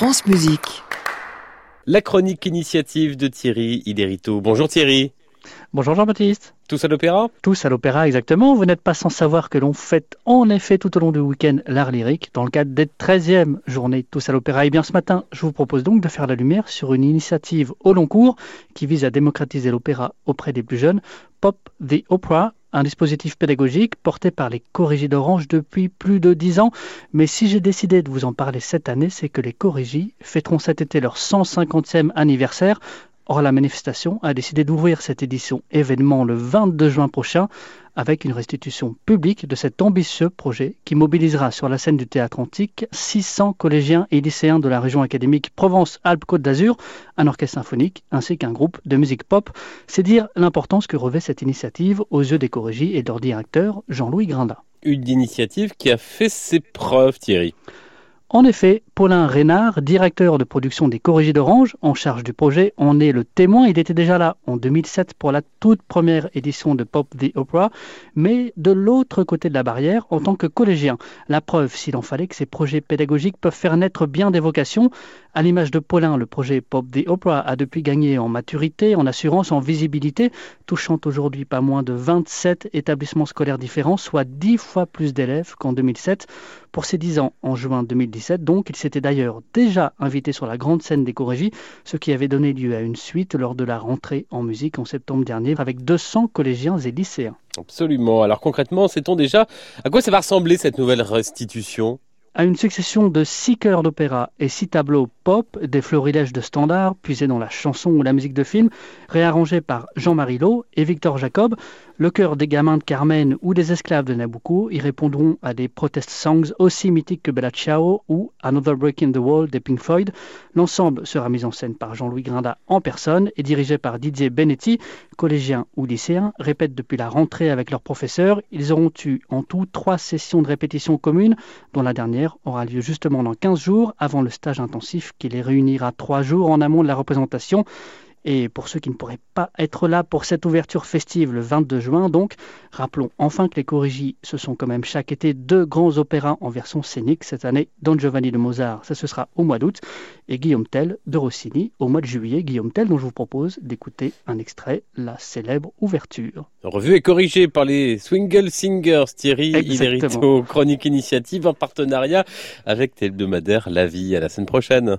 France Musique. La chronique initiative de Thierry Iderito. Bonjour Thierry. Bonjour Jean-Baptiste. Tous à l'opéra? Tous à l'opéra, exactement. Vous n'êtes pas sans savoir que l'on fête en effet tout au long du week-end l'art lyrique dans le cadre des 13e journées Tous à l'opéra. Et bien ce matin, je vous propose donc de faire la lumière sur une initiative au long cours qui vise à démocratiser l'opéra auprès des plus jeunes, Pop the Opera, un dispositif pédagogique porté par les Corrigis d'Orange depuis plus de dix ans. Mais si j'ai décidé de vous en parler cette année, c'est que les Corrigis fêteront cet été leur 150e anniversaire. Or, la manifestation a décidé d'ouvrir cette édition événement le 22 juin prochain avec une restitution publique de cet ambitieux projet qui mobilisera sur la scène du théâtre antique 600 collégiens et lycéens de la région académique Provence-Alpes-Côte d'Azur, un orchestre symphonique ainsi qu'un groupe de musique pop. C'est dire l'importance que revêt cette initiative aux yeux des corrigis et de leur directeur Jean-Louis Grinda. Une initiative qui a fait ses preuves, Thierry. En effet, Paulin Reynard, directeur de production des Corrigés d'Orange, en charge du projet, en est le témoin. Il était déjà là en 2007 pour la toute première édition de Pop the Opera, mais de l'autre côté de la barrière en tant que collégien. La preuve, s'il en fallait, que ces projets pédagogiques peuvent faire naître bien des vocations. À l'image de Paulin, le projet Pop the Opera a depuis gagné en maturité, en assurance, en visibilité, touchant aujourd'hui pas moins de 27 établissements scolaires différents, soit 10 fois plus d'élèves qu'en 2007. Pour ses 10 ans, en juin 2017, donc, il s'était d'ailleurs déjà invité sur la grande scène des Corrigis, ce qui avait donné lieu à une suite lors de la rentrée en musique en septembre dernier avec 200 collégiens et lycéens. Absolument. Alors concrètement, sait-on déjà à quoi ça va ressembler cette nouvelle restitution? À une succession de six chœurs d'opéra et six tableaux des florilèges de standards puisés dans la chanson ou la musique de film, réarrangés par Jean-Marie Lowe et Victor Jacob, le chœur des gamins de Carmen ou des esclaves de Nabucco y répondront à des protest songs aussi mythiques que Bella Ciao ou Another Break in the Wall des Pink Floyd. L'ensemble sera mis en scène par Jean-Louis Grinda en personne et dirigé par Didier Benetti, collégien ou lycéen, répètent depuis la rentrée avec leurs professeurs. Ils auront eu en tout trois sessions de répétition communes, dont la dernière aura lieu justement dans 15 jours avant le stage intensif qui les réunira trois jours en amont de la représentation. Et pour ceux qui ne pourraient pas être là pour cette ouverture festive le 22 juin, donc, rappelons enfin que les Corrigis, ce sont quand même chaque été deux grands opéras en version scénique. Cette année, Don Giovanni de Mozart, ça ce sera au mois d'août, et Guillaume Tell de Rossini au mois de juillet. Guillaume Tell, dont je vous propose d'écouter un extrait, la célèbre ouverture. Revue et corrigée par les Swingle Singers, Thierry Iderito, Chronique Initiative en partenariat avec tes hebdomadaires La Vie. À la semaine prochaine.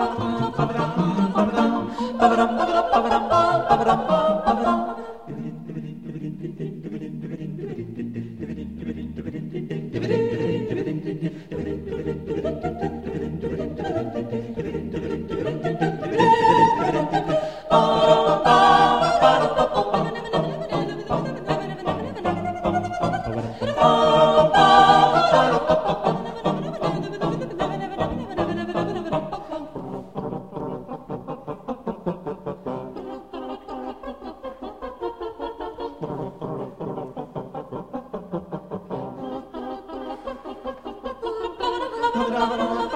Baba.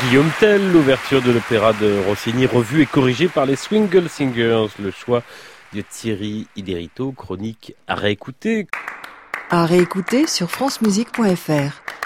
Guillaume Tell, l'ouverture de l'opéra de Rossini, revue et corrigée par les Swingle Singers, le choix de Thierry Iderito, chronique à réécouter. À réécouter sur francemusique.fr.